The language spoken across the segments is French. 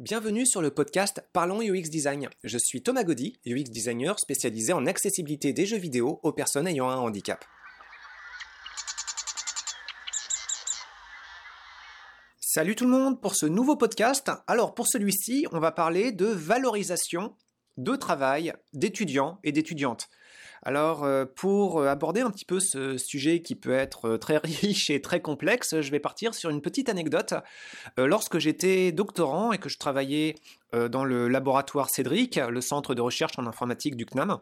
Bienvenue sur le podcast Parlons UX Design. Je suis Thomas Gaudy, UX designer spécialisé en accessibilité des jeux vidéo aux personnes ayant un handicap. Salut tout le monde pour ce nouveau podcast. Alors pour celui-ci, on va parler de valorisation de travail d'étudiants et d'étudiantes. Alors, euh, pour aborder un petit peu ce sujet qui peut être euh, très riche et très complexe, je vais partir sur une petite anecdote. Euh, lorsque j'étais doctorant et que je travaillais dans le laboratoire Cédric, le centre de recherche en informatique du CNAM,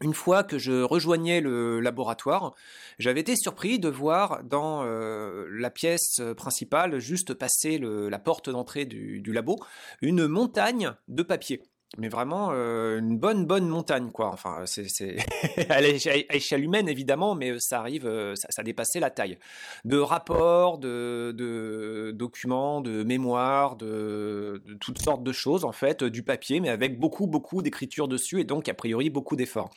une fois que je rejoignais le laboratoire, j'avais été surpris de voir dans la pièce principale, juste passer la porte d'entrée du, labo, une montagne de papier mais vraiment euh, une bonne bonne montagne quoi. Enfin c'est c'est à l'échelle humaine évidemment, mais ça arrive, euh, ça, dépassait la taille. De rapports, de, documents, de mémoires, de, toutes sortes de choses en fait, du papier, mais avec beaucoup beaucoup d'écriture dessus et donc a priori beaucoup d'efforts.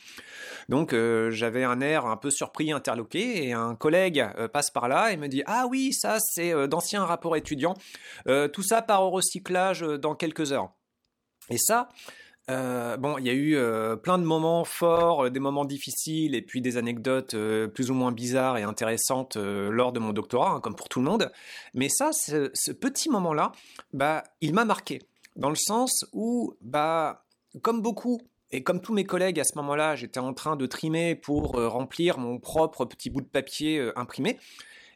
Donc euh, j'avais un air un peu surpris, interloqué, et un collègue passe par là et me dit ah oui ça c'est d'anciens rapports étudiants, tout ça part au recyclage dans quelques heures. Et ça, euh, bon, il y a eu euh, plein de moments forts, euh, des moments difficiles, et puis des anecdotes plus ou moins bizarres et intéressantes lors de mon doctorat, hein, comme pour tout le monde. Mais ça, ce, petit moment-là, bah, il m'a marqué, dans le sens où, bah, comme beaucoup, et comme tous mes collègues à ce moment-là, j'étais en train de trimer pour remplir mon propre petit bout de papier imprimé.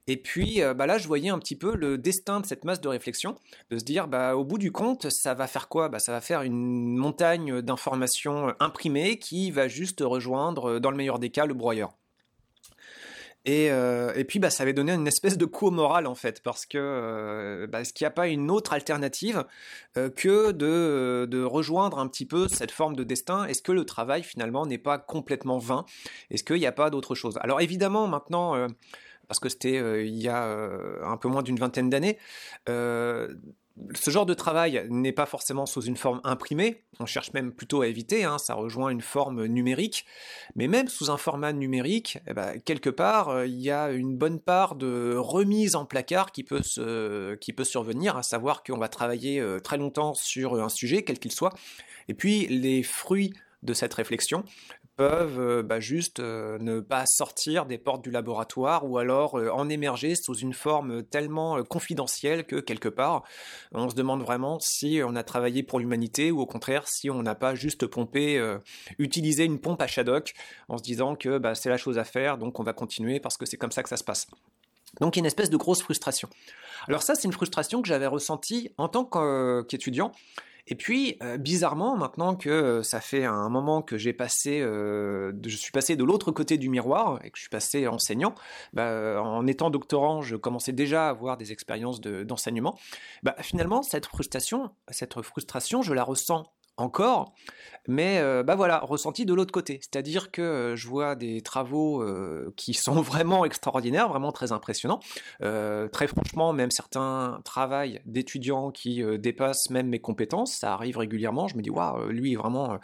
Et puis euh, bah là, je voyais un petit peu le destin de cette masse de réflexion, de se dire, bah, au bout du compte, ça va faire quoi? Bah, Ça va faire une montagne d'informations imprimées qui va juste rejoindre, euh, dans le meilleur des cas, le broyeur. Et, euh, puis bah, ça avait donné une espèce de coup moral en fait, parce que bah, est-ce qu'il n'y a pas une autre alternative que de, de, rejoindre un petit peu cette forme de destin? Est-ce que le travail finalement n'est pas complètement vain? Est-ce qu'il n'y a pas d'autre chose? Alors évidemment maintenant parce que c'était euh, il y a euh, un peu moins d'une vingtaine d'années. Euh, ce genre de travail n'est pas forcément sous une forme imprimée, on cherche même plutôt à éviter, hein, ça rejoint une forme numérique, mais même sous un format numérique, eh ben, quelque part, il y a une bonne part de remise en placard qui peut, qui peut survenir, à savoir qu'on va travailler très longtemps sur un sujet, quel qu'il soit, et puis les fruits de cette réflexion peuvent euh, bah, juste euh, ne pas sortir des portes du laboratoire ou alors euh, en émerger sous une forme tellement confidentielle que quelque part on se demande vraiment si on a travaillé pour l'humanité ou au contraire si on n'a pas juste pompé, utilisé une pompe à Shadok en se disant que bah, c'est la chose à faire donc on va continuer parce que c'est comme ça que ça se passe. Donc il y a une espèce de grosse frustration. Alors ça c'est une frustration que j'avais ressentie en tant qu'étudiant. Et puis, euh, bizarrement, maintenant que euh, ça fait un moment que j'ai passé, euh, je suis passé de l'autre côté du miroir et que je suis passé enseignant, bah, en étant doctorant, je commençais déjà à avoir des expériences d'enseignement. bah, finalement, cette frustration, cette frustration, je la ressens encore, mais euh, bah voilà, ressenti de l'autre côté. C'est-à-dire que euh, je vois des travaux euh, qui sont vraiment extraordinaires, vraiment très impressionnants. très franchement, même certains travails d'étudiants qui dépassent même mes compétences, ça arrive régulièrement. Je me dis, waouh, lui est vraiment,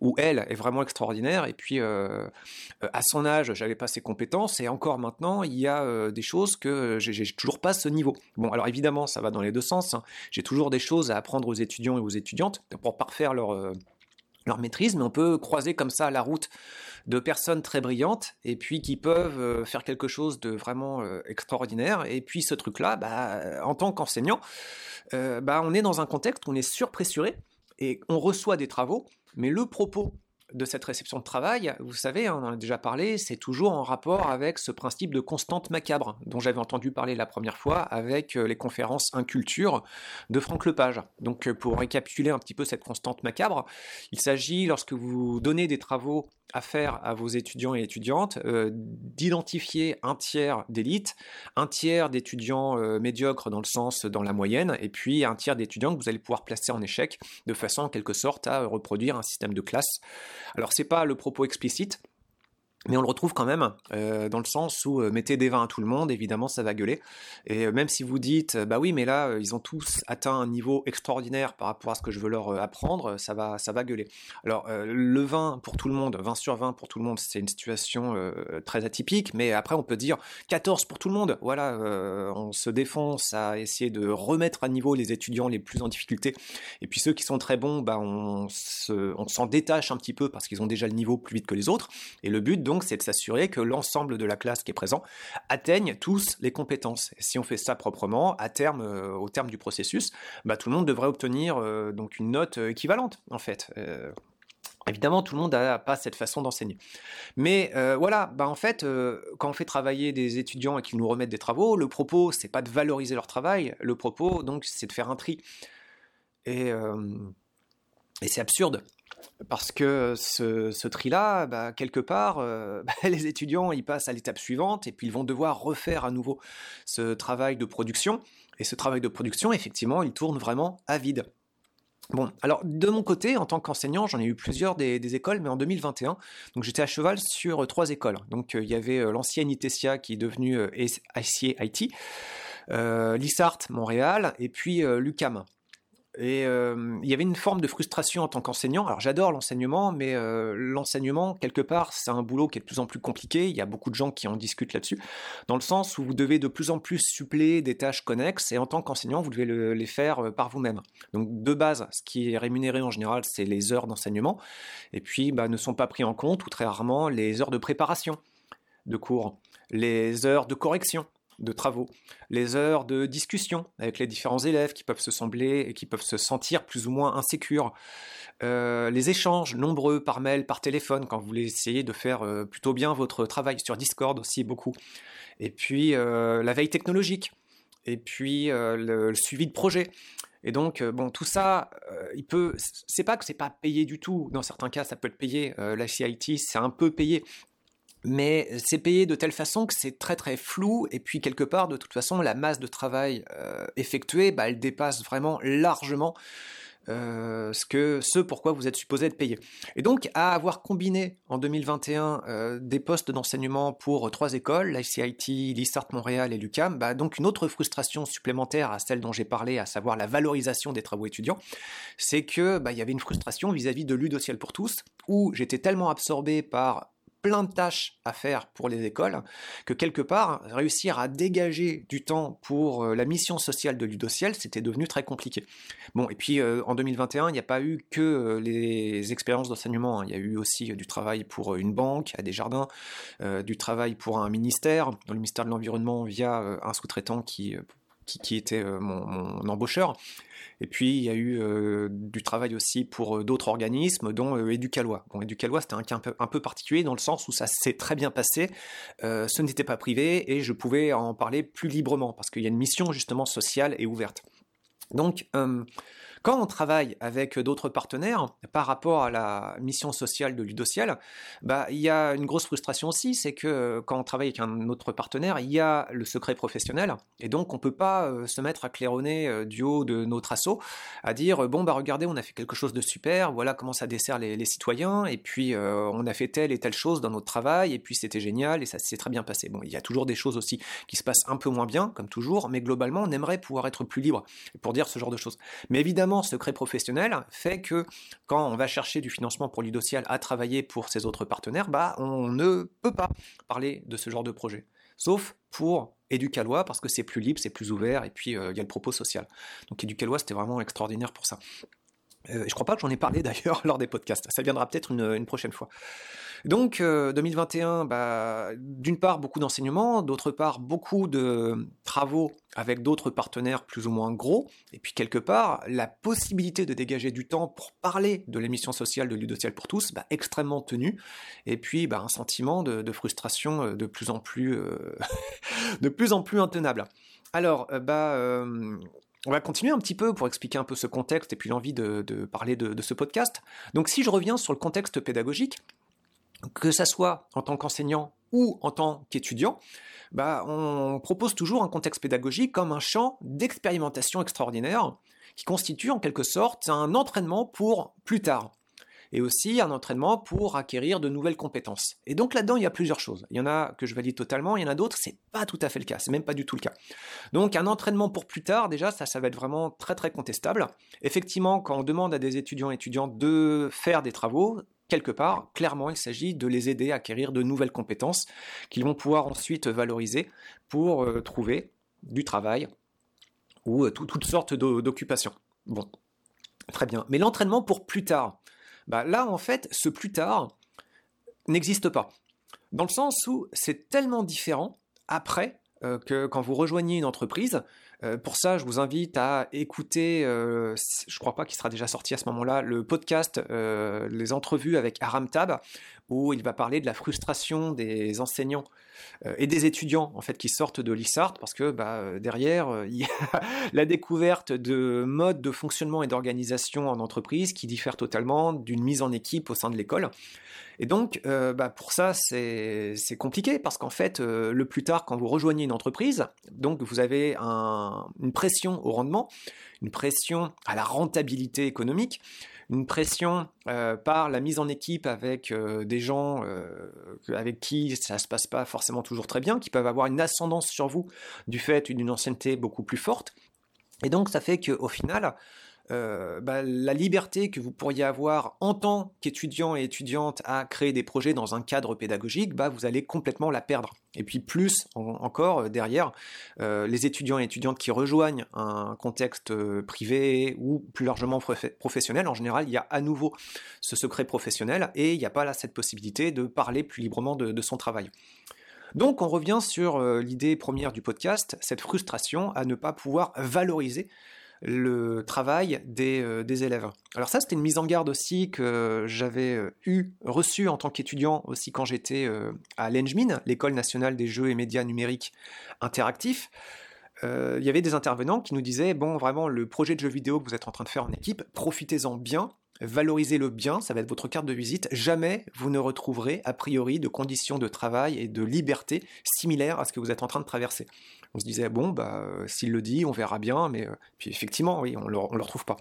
ou elle est vraiment extraordinaire. Et puis, à son âge, j'avais pas ses compétences, et encore maintenant, il y a des choses que j'ai toujours pas ce niveau. Bon, alors évidemment, ça va dans les deux sens. Hein. J'ai toujours des choses à apprendre aux étudiants et aux étudiantes pour parfaire euh, leur, maîtrise, mais on peut croiser comme ça la route de personnes très brillantes et puis qui peuvent euh, faire quelque chose de vraiment euh, extraordinaire. Et puis ce truc-là, bah, en tant qu'enseignant, bah, on est dans un contexte où on est surpressuré et on reçoit des travaux, mais le propos de cette réception de travail, vous savez, hein, on en a déjà parlé, c'est toujours en rapport avec ce principe de constante macabre dont j'avais entendu parler la première fois avec euh, les conférences Inculture de Franck Lepage. Donc euh, pour récapituler un petit peu cette constante macabre, il s'agit lorsque vous donnez des travaux à faire à vos étudiants et étudiantes euh, d'identifier un tiers d'élite, un tiers d'étudiants médiocres dans le sens dans la moyenne, et puis un tiers d'étudiants que vous allez pouvoir placer en échec de façon en quelque sorte à reproduire un système de classe. Alors c'est pas le propos explicite, Mais on le retrouve quand même euh, dans le sens où euh, mettez des vins à tout le monde, évidemment ça va gueuler. Et euh, même si vous dites bah oui mais là ils ont tous atteint un niveau extraordinaire par rapport à ce que je veux leur apprendre, ça va ça va gueuler. Alors le vin pour tout le monde, 20 sur 20 pour tout le monde, c'est une situation très atypique, mais après on peut dire 14 pour tout le monde. Voilà, on se défonce à essayer de remettre à niveau les étudiants les plus en difficulté. Et puis ceux qui sont très bons, bah on on s'en détache un petit peu parce qu'ils ont déjà le niveau plus vite que les autres. Et le but donc, c'est de s'assurer que l'ensemble de la classe qui est présent atteigne tous les compétences. Si on fait ça proprement, à terme, euh, au terme du processus, bah, tout le monde devrait obtenir euh, donc une note euh, équivalente, en fait. Évidemment, tout le monde n'a pas cette façon d'enseigner. Mais voilà, bah en fait, quand on fait travailler des étudiants et qu'ils nous remettent des travaux, le propos, c'est pas de valoriser leur travail, le propos, donc, c'est de faire un tri. Et c'est absurde. Parce que ce, tri-là, bah, quelque part, euh, bah, les étudiants, ils passent à l'étape suivante et puis ils vont devoir refaire à nouveau ce travail de production. Et ce travail de production, effectivement, il tourne vraiment à vide. Bon, alors de mon côté, en tant qu'enseignant, j'en ai eu plusieurs des, écoles, mais en 2021, donc j'étais à cheval sur trois écoles. Donc euh, il y avait euh, l'ancienne ITESIA qui est devenue ICA IT, l'ISART Montréal et puis l'UCAM. Et euh, il y avait une forme de frustration en tant qu'enseignant. Alors j'adore l'enseignement, mais euh, l'enseignement, quelque part, c'est un boulot qui est de plus en plus compliqué. Il y a beaucoup de gens qui en discutent là-dessus, dans le sens où vous devez de plus en plus suppléer des tâches connexes, et en tant qu'enseignant, vous devez les faire euh, par vous-même. Donc de base, ce qui est rémunéré en général, c'est les heures d'enseignement, et puis bah, ne sont pas pris en compte, ou très rarement, les heures de préparation de cours, les heures de correction de travaux, les heures de discussion avec les différents élèves qui peuvent se sembler et qui peuvent se sentir plus ou moins insécures, euh, les échanges nombreux par mail, par téléphone quand vous voulez essayer de faire euh, plutôt bien votre travail sur Discord aussi beaucoup, et puis euh, la veille technologique, et puis le, suivi de projet. Et donc, bon, tout ça, il peut. C'est pas que c'est pas payé du tout. Dans certains cas, ça peut être payé. la CIT, c'est un peu payé mais c'est payé de telle façon que c'est très très flou, et puis quelque part, de toute façon, la masse de travail euh, effectuée, bah, elle dépasse vraiment largement euh, ce, que, ce pourquoi vous êtes supposé être payé. Et donc, à avoir combiné en 2021 euh, des postes d'enseignement pour trois écoles, l'ICIT, l'ISART Montréal et l'UCAM, bah, donc une autre frustration supplémentaire à celle dont j'ai parlé, à savoir la valorisation des travaux étudiants, c'est que bah, y avait une frustration vis-à-vis -vis de l'Udociel pour tous, où j'étais tellement absorbé par plein de tâches à faire pour les écoles, que quelque part, réussir à dégager du temps pour euh, la mission sociale de Ludociel, c'était devenu très compliqué. Bon, et puis euh, en 2021, il n'y a pas eu que euh, les expériences d'enseignement, hein. il y a eu aussi du travail pour une banque, à des jardins, du travail pour un ministère, dans le ministère de l'Environnement via un sous-traitant qui, qui, était mon embaucheur. Et puis, il y a eu euh, du travail aussi pour euh, d'autres organismes, dont euh, Éducalois. Bon, Éducalois, c'était un cas un peu, particulier dans le sens où ça s'est très bien passé. ce n'était pas privé et je pouvais en parler plus librement parce qu'il y a une mission justement sociale et ouverte. Donc, quand on travaille avec d'autres partenaires par rapport à la mission sociale de Ludociel, bah, il y a une grosse frustration aussi, c'est que quand on travaille avec un autre partenaire, il y a le secret professionnel, et donc on ne peut pas euh, se mettre à claironner euh, du haut de notre assaut, à dire bon bah regardez, on a fait quelque chose de super, voilà comment ça dessert les, citoyens, et puis euh, on a fait telle et telle chose dans notre travail, et puis c'était génial, et ça s'est très bien passé. Bon, il y a toujours des choses aussi qui se passent un peu moins bien, comme toujours, mais globalement on aimerait pouvoir être plus libre pour dire ce genre de choses. Mais évidemment, secret professionnel fait que quand on va chercher du financement pour l'idocial à travailler pour ses autres partenaires, bah, on ne peut pas parler de ce genre de projet. Sauf pour Éducalois, parce que c'est plus libre, c'est plus ouvert, et puis euh, il y a le propos social. Donc Éducalois, c'était vraiment extraordinaire pour ça. Euh, je crois pas que j'en ai parlé d'ailleurs lors des podcasts. Ça viendra peut-être une, prochaine fois. Donc 2021, euh, bah, d'une part beaucoup d'enseignements, d'autre part beaucoup de travaux avec d'autres partenaires plus ou moins gros, et puis quelque part la possibilité de dégager du temps pour parler de l'émission sociale de Ludociel pour tous, bah, extrêmement tenue, et puis bah, un sentiment de, frustration euh, de plus en plus, de plus en plus intenable. Alors, bah, on va continuer un petit peu pour expliquer un peu ce contexte et puis l'envie de, parler de, ce podcast. Donc si je reviens sur le contexte pédagogique, que ça soit en tant qu'enseignant ou en tant qu'étudiant, bah, on propose toujours un contexte pédagogique comme un champ d'expérimentation extraordinaire qui constitue en quelque sorte un entraînement pour plus tard. Et aussi un entraînement pour acquérir de nouvelles compétences. Et donc là-dedans, il y a plusieurs choses. Il y en a que je valide totalement, il y en a d'autres, c'est pas tout à fait le cas, c'est même pas du tout le cas. Donc un entraînement pour plus tard, déjà, ça, ça va être vraiment très très contestable. Effectivement, quand on demande à des étudiants et étudiantes de faire des travaux, quelque part, clairement, il s'agit de les aider à acquérir de nouvelles compétences qu'ils vont pouvoir ensuite valoriser pour euh, trouver du travail ou euh, toutes sortes d'occupations. Bon, très bien. Mais l'entraînement pour plus tard, bah, là, en fait, ce plus tard n'existe pas. Dans le sens où c'est tellement différent après euh, que quand vous rejoignez une entreprise. Euh, pour ça, je vous invite à écouter, euh, je crois pas qu'il sera déjà sorti à ce moment-là, le podcast Les entrevues avec Aram Tab, où il va parler de la frustration des enseignants euh, et des étudiants en fait qui sortent de l'ISART parce que bah, euh, derrière euh, il y a la découverte de modes de fonctionnement et d'organisation en entreprise qui diffèrent totalement d'une mise en équipe au sein de l'école. Et donc, bah, pour ça, c'est compliqué parce qu'en fait, le plus tard, quand vous rejoignez une entreprise, donc vous avez une pression au rendement, une pression à la rentabilité économique, une pression euh, par la mise en équipe avec euh, des gens euh, avec qui ça se passe pas forcément toujours très bien, qui peuvent avoir une ascendance sur vous du fait d'une ancienneté beaucoup plus forte. Et donc ça fait qu'au final, euh, bah, la liberté que vous pourriez avoir en tant qu'étudiant et étudiante à créer des projets dans un cadre pédagogique, bah, vous allez complètement la perdre. Et puis plus encore euh, derrière, euh, les étudiants et étudiantes qui rejoignent un contexte privé ou plus largement professionnel, en général, il y a à nouveau ce secret professionnel et il n'y a pas là cette possibilité de parler plus librement de son travail. Donc on revient sur l'idée première du podcast, cette frustration à ne pas pouvoir valoriser le travail euh, des, élèves. Alors ça, c'était une mise en garde aussi que j'avais euh, eu, reçue en tant qu'étudiant aussi quand j'étais euh, à l'ENJMIN, l'École nationale des jeux et médias numériques interactifs. il y avait des intervenants qui nous disaient, bon, vraiment, le projet de jeu vidéo que vous êtes en train de faire en équipe, profitez-en bien, valorisez-le bien, ça va être votre carte de visite. Jamais vous ne retrouverez, a priori, de conditions de travail et de liberté similaires à ce que vous êtes en train de traverser on se disait, bon, bah, euh, s'il le dit, on verra bien, mais euh, puis effectivement, oui, on ne le, retrouve pas.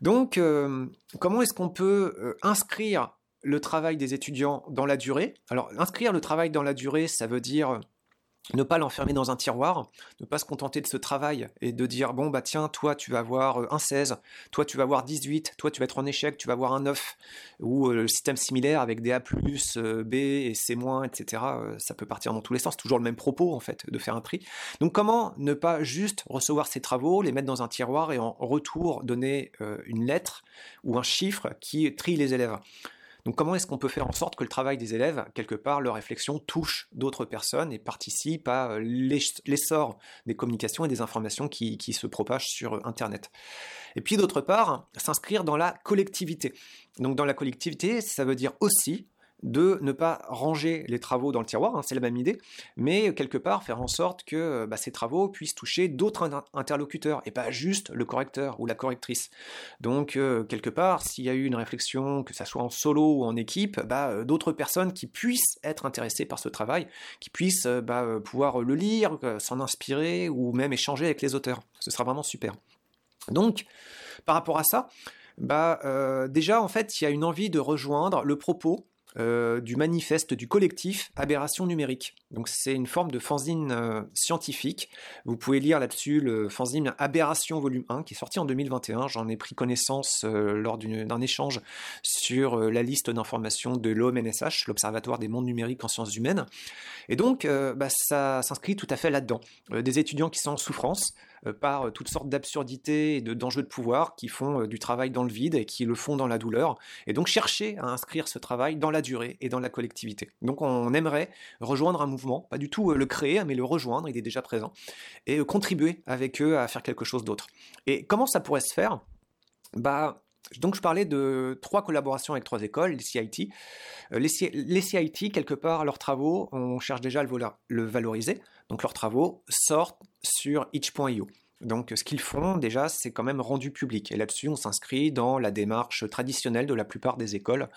Donc, euh, comment est-ce qu'on peut inscrire le travail des étudiants dans la durée? Alors, inscrire le travail dans la durée, ça veut dire ne pas l'enfermer dans un tiroir, ne pas se contenter de ce travail et de dire bon bah tiens toi tu vas avoir euh, un 16, toi tu vas avoir 18, toi tu vas être en échec, tu vas avoir un 9 ou euh, le système similaire avec des A+, euh, B et C-, etc. ça peut partir dans tous les sens, toujours le même propos en fait de faire un tri. Donc comment ne pas juste recevoir ces travaux, les mettre dans un tiroir et en retour donner une lettre ou un chiffre qui trie les élèves? Donc comment est-ce qu'on peut faire en sorte que le travail des élèves, quelque part, leur réflexion touche d'autres personnes et participe à euh, l'essor des communications et des informations qui, qui se propagent sur Internet? Et puis d'autre part, s'inscrire dans la collectivité. Donc dans la collectivité, ça veut dire aussi de ne pas ranger les travaux dans le tiroir, hein, c'est la même idée, mais quelque part faire en sorte que bah, ces travaux puissent toucher d'autres interlocuteurs et pas juste le correcteur ou la correctrice. Donc euh, quelque part, s'il y a eu une réflexion, que ça soit en solo ou en équipe, bah, euh, d'autres personnes qui puissent être intéressées par ce travail, qui puissent euh, bah, pouvoir le lire, s'en inspirer ou même échanger avec les auteurs. Ce sera vraiment super. Donc, par rapport à ça, bah, déjà en fait, il y a une envie de rejoindre le propos euh, du manifeste du collectif Aberration numérique. Donc c'est une forme de fanzine euh, scientifique. Vous pouvez lire là-dessus le fanzine Aberration volume 1 qui est sorti en 2021. J'en ai pris connaissance euh, lors d'un échange sur la liste d'informations de l'OMNSH, l'Observatoire des mondes numériques en sciences humaines. Et donc bah, ça s'inscrit tout à fait là-dedans. des étudiants qui sont en souffrance, par euh, toutes sortes d'absurdités et d'enjeux de, pouvoir qui font euh, du travail dans le vide et qui le font dans la douleur. Et donc chercher à inscrire ce travail dans la durée et dans la collectivité. Donc on aimerait rejoindre un mouvement, pas du tout le créer, mais le rejoindre, il est déjà présent, et contribuer avec eux à faire quelque chose d'autre. Et comment ça pourrait se faire? Bah, donc je parlais de trois collaborations avec trois écoles, les CIT. Les, CIT, quelque part, leurs travaux, on cherche déjà à le valoriser. Donc leurs travaux sortent sur itch.io. Donc ce qu'ils font déjà, c'est quand même rendu public. Et là-dessus, on s'inscrit dans la démarche traditionnelle de la plupart des écoles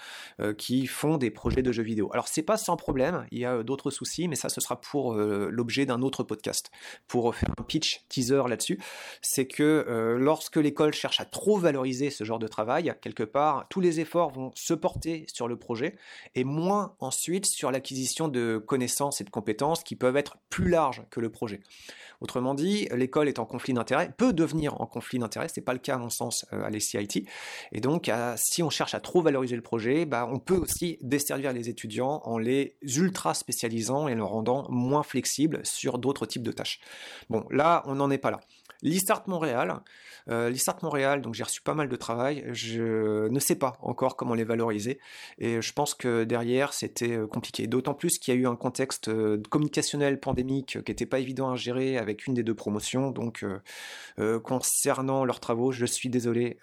euh, qui font des projets de jeux vidéo. Alors c'est pas sans problème, il y a euh, d'autres soucis, mais ça ce sera pour euh, l'objet d'un autre podcast. Pour faire un pitch teaser là-dessus, c'est que lorsque l'école cherche à trop valoriser ce genre de travail, quelque part, tous les efforts vont se porter sur le projet et moins ensuite sur l'acquisition de connaissances et de compétences qui peuvent être plus larges que le projet. Autrement dit, l'école est en conflit d'intérêts, peut devenir en conflit d'intérêts, c'est pas le cas à mon sens euh, à l'ECIT. Et donc, si on cherche à trop valoriser le projet, bah, on peut aussi desservir les étudiants en les ultra spécialisant et les rendant moins flexibles sur d'autres types de tâches. Bon, là, on n'en est pas là. L'ISTART Montréal, euh, Montréal, donc j'ai reçu pas mal de travail. Je ne sais pas encore comment les valoriser et je pense que derrière c'était euh, compliqué. D'autant plus qu'il y a eu un contexte euh, communicationnel pandémique qui n'était pas évident à gérer avec une des deux promotions. Donc euh, concernant leurs travaux, je suis désolé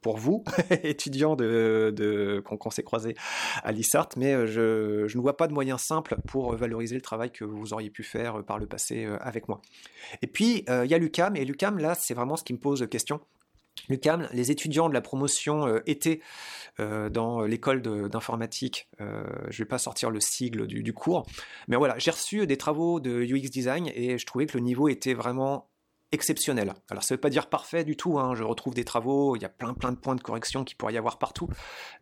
pour vous, étudiants de, qu'on s'est croisés à l'ISART, mais je, je, ne vois pas de moyen simple pour valoriser le travail que vous auriez pu faire par le passé avec moi. Et puis il y a Lucas et l'UCAM, là, c'est vraiment ce qui me pose question. L'UCAM, les étudiants de la promotion euh, étaient euh, dans l'école d'informatique, euh, je ne vais pas sortir le sigle du cours, mais voilà, j'ai reçu des travaux de UX design et je trouvais que le niveau était vraiment exceptionnel. Alors ça ne veut pas dire parfait du tout, hein. je retrouve des travaux, il y a plein plein de points de correction qui pourrait y avoir partout,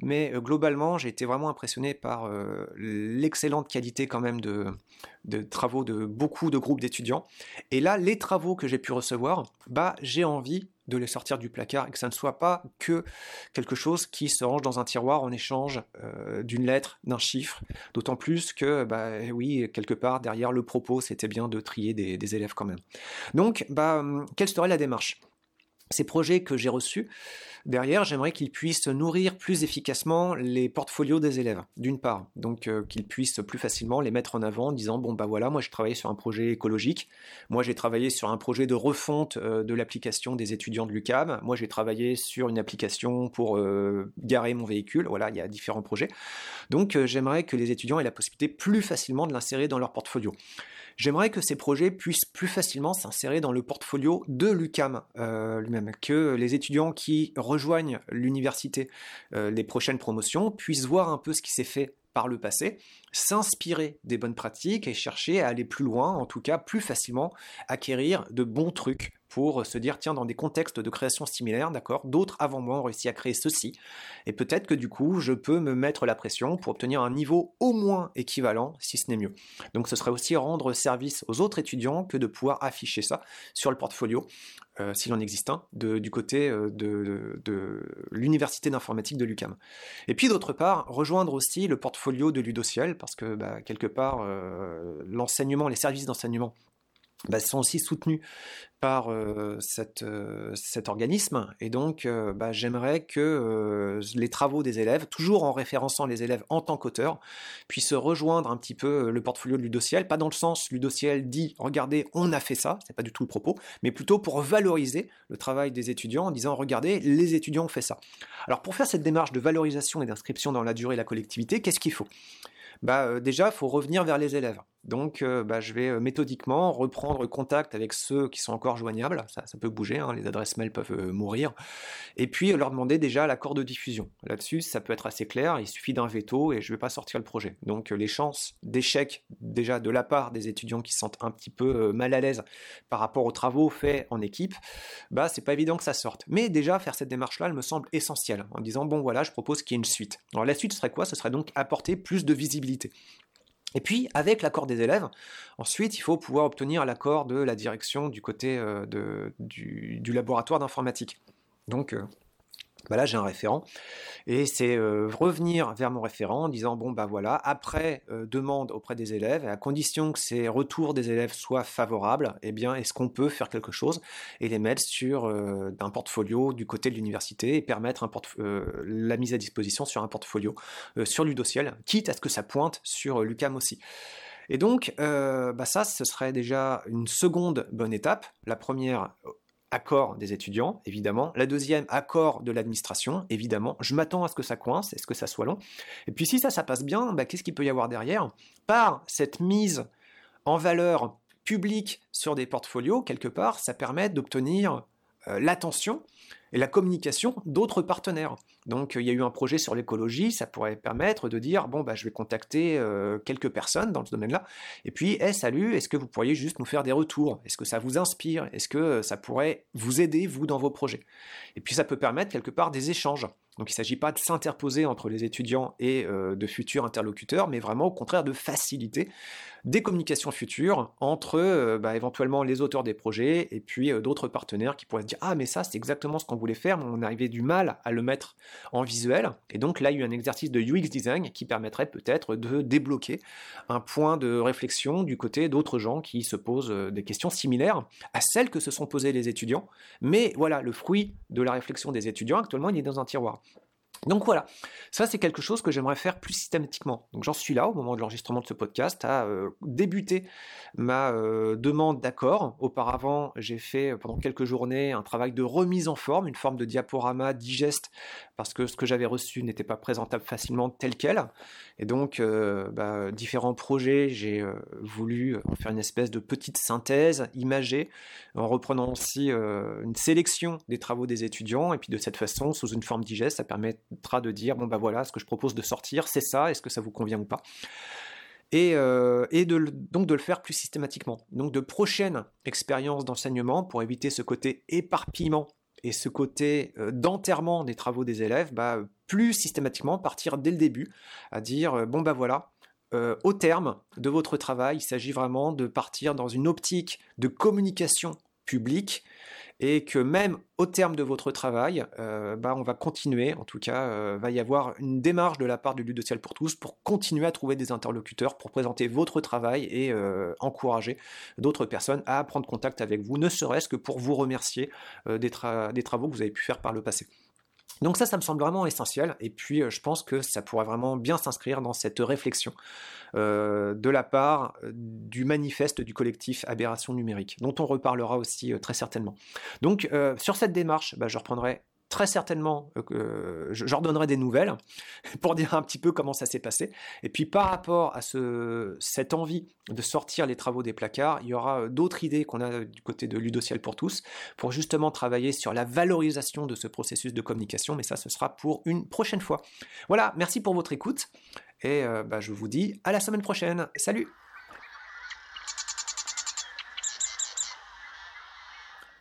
mais euh, globalement j'ai été vraiment impressionné par euh, l'excellente qualité quand même de, de, travaux de beaucoup de groupes d'étudiants. Et là, les travaux que j'ai pu recevoir, bah j'ai envie de les sortir du placard et que ça ne soit pas que quelque chose qui se range dans un tiroir en échange euh, d'une lettre, d'un chiffre. D'autant plus que, bah, oui, quelque part derrière le propos, c'était bien de trier des, des, élèves quand même. Donc, bah, hum, quelle serait la démarche? Ces projets que j'ai reçus, Derrière, j'aimerais qu'ils puissent nourrir plus efficacement les portfolios des élèves, d'une part. Donc euh, qu'ils puissent plus facilement les mettre en avant en disant, bon bah voilà, moi j'ai travaillé sur un projet écologique, moi j'ai travaillé sur un projet de refonte euh, de l'application des étudiants de l'UCAM, moi j'ai travaillé sur une application pour euh, garer mon véhicule, voilà, il y a différents projets. Donc j'aimerais que les étudiants aient la possibilité plus facilement de l'insérer dans leur portfolio. J'aimerais que ces projets puissent plus facilement s'insérer dans le portfolio de l'UCAM lui-même, que les étudiants qui rejoignent l'université, euh, les prochaines promotions, puissent voir un peu ce qui s'est fait par le passé, s'inspirer des bonnes pratiques et chercher à aller plus loin, en tout cas plus facilement, acquérir de bons trucs pour se dire, tiens, dans des contextes de création similaires, d'accord, d'autres avant moi ont réussi à créer ceci, et peut-être que du coup, je peux me mettre la pression pour obtenir un niveau au moins équivalent, si ce n'est mieux. Donc ce serait aussi rendre service aux autres étudiants que de pouvoir afficher ça sur le portfolio, euh, s'il en existe un, du côté euh, de, l'université d'informatique de l'UCAM. Et puis d'autre part, rejoindre aussi le portfolio de Ludociel, parce que bah, quelque part, euh, l'enseignement, les services d'enseignement bah, sont aussi soutenus par euh, euh, cet organisme. Et donc, euh, bah, j'aimerais que les travaux des élèves, toujours en référençant les élèves en tant qu'auteurs, puissent rejoindre un petit peu le portfolio de Ludociel. Pas dans le sens, Ludociel dit, regardez, on a fait ça, c'est pas du tout le propos, mais plutôt pour valoriser le travail des étudiants en disant, regardez, les étudiants ont fait ça. Alors, pour faire cette démarche de valorisation et d'inscription dans la durée de la collectivité, qu'est-ce qu'il faut? Bah, Déjà, il faut revenir vers les élèves. Donc, euh, bah, je vais euh, méthodiquement reprendre contact avec ceux qui sont encore joignables. Ça, peut bouger, hein, les adresses mail peuvent euh, mourir. Et puis, leur demander déjà l'accord de diffusion. Là-dessus, ça peut être assez clair. Il suffit d'un veto et je ne vais pas sortir le projet. Donc, les chances d'échec, déjà de la part des étudiants qui se sentent un petit peu mal à l'aise par rapport aux travaux faits en équipe, bah, c'est pas évident que ça sorte. Mais déjà, faire cette démarche-là, elle me semble essentielle. En disant, bon, voilà, je propose qu'il y ait une suite. Alors, la suite serait quoi? Ce serait donc apporter plus de visibilité. Et puis, avec l'accord des élèves, ensuite, il faut pouvoir obtenir l'accord de la direction du côté euh, du, laboratoire d'informatique. Donc, euh, bah là j'ai un référent et c'est euh, revenir vers mon référent en disant bon bah voilà après euh, demande auprès des élèves à condition que ces retours des élèves soient favorables eh bien est-ce qu'on peut faire quelque chose et les mettre sur euh, un portfolio du côté de l'université et permettre la mise à disposition sur un portfolio sur Ludociel quitte à ce que ça pointe sur Lucam aussi et donc, bah ça, ce serait déjà une seconde bonne étape. La première, accord des étudiants, évidemment. La deuxième, accord de l'administration, évidemment. Je m'attends à ce que ça coince, est-ce que ça soit long? Et puis si ça, ça passe bien, bah, qu'est-ce qu'il peut y avoir derrière? Par cette mise en valeur public sur des portfolios, quelque part, ça permet d'obtenir l'attention et la communication d'autres partenaires. Donc il y a eu un projet sur l'écologie, ça pourrait permettre de dire bon bah je vais contacter euh, quelques personnes dans ce domaine-là et puis hey, salut, est-ce que vous pourriez juste nous faire des retours? Est-ce que ça vous inspire? Est-ce que ça pourrait vous aider vous dans vos projets? Et puis ça peut permettre quelque part des échanges. Donc il ne s'agit pas de s'interposer entre les étudiants et euh, de futurs interlocuteurs, mais vraiment au contraire de faciliter des communications futures entre euh, bah, éventuellement les auteurs des projets et puis d'autres partenaires qui pourraient se dire ah mais ça c'est exactement ce qu'on voulait faire, mais on arrivait du mal à le mettre en visuel. Et donc là, il y a eu un exercice de UX design qui permettrait peut-être de débloquer un point de réflexion du côté d'autres gens qui se posent euh, des questions similaires à celles que se sont posées les étudiants. Mais voilà, le fruit de la réflexion des étudiants, actuellement, il est dans un tiroir. Donc voilà, ça c'est quelque chose que j'aimerais faire plus systématiquement. Donc j'en suis là au moment de l'enregistrement de ce podcast à euh, débuter ma euh, demande d'accord. Auparavant, j'ai fait pendant quelques journées un travail de remise en forme, une forme de diaporama digeste parce que ce que j'avais reçu n'était pas présentable facilement tel quel. Et donc euh, bah, différents projets, j'ai voulu faire une espèce de petite synthèse imagée en reprenant aussi une sélection des travaux des étudiants et puis de cette façon, sous une forme digeste, ça permet de dire bon bah voilà, ce que je propose de sortir, c'est ça, est-ce que ça vous convient ou pas? Et, euh, donc de le faire plus systématiquement. Donc de prochaines expériences d'enseignement pour éviter ce côté éparpillement et ce côté euh, d'enterrement des travaux des élèves, bah, plus systématiquement partir dès le début à dire euh, bon bah voilà, au terme de votre travail, il s'agit vraiment de partir dans une optique de communication et que même au terme de votre travail, euh, bah, on va continuer, en tout cas, euh, va y avoir une démarche de la part du Ludociel pour tous pour continuer à trouver des interlocuteurs pour présenter votre travail et euh, encourager d'autres personnes à prendre contact avec vous, ne serait-ce que pour vous remercier des, des travaux que vous avez pu faire par le passé. Donc ça, ça me semble vraiment essentiel. Et puis, je pense que ça pourrait vraiment bien s'inscrire dans cette réflexion euh, de la part euh, du manifeste du collectif Aberration numérique, dont on reparlera aussi euh, très certainement. Donc sur cette démarche, bah, je reprendrai très certainement, euh, j'en donnerai des nouvelles pour dire un petit peu comment ça s'est passé. Et puis par rapport à ce, cette envie de sortir les travaux des placards, il y aura d'autres idées qu'on a du côté de Ludociel pour tous pour justement travailler sur la valorisation de ce processus de communication, mais ça ce sera pour une prochaine fois. Voilà, merci pour votre écoute et euh, bah, je vous dis à la semaine prochaine. Salut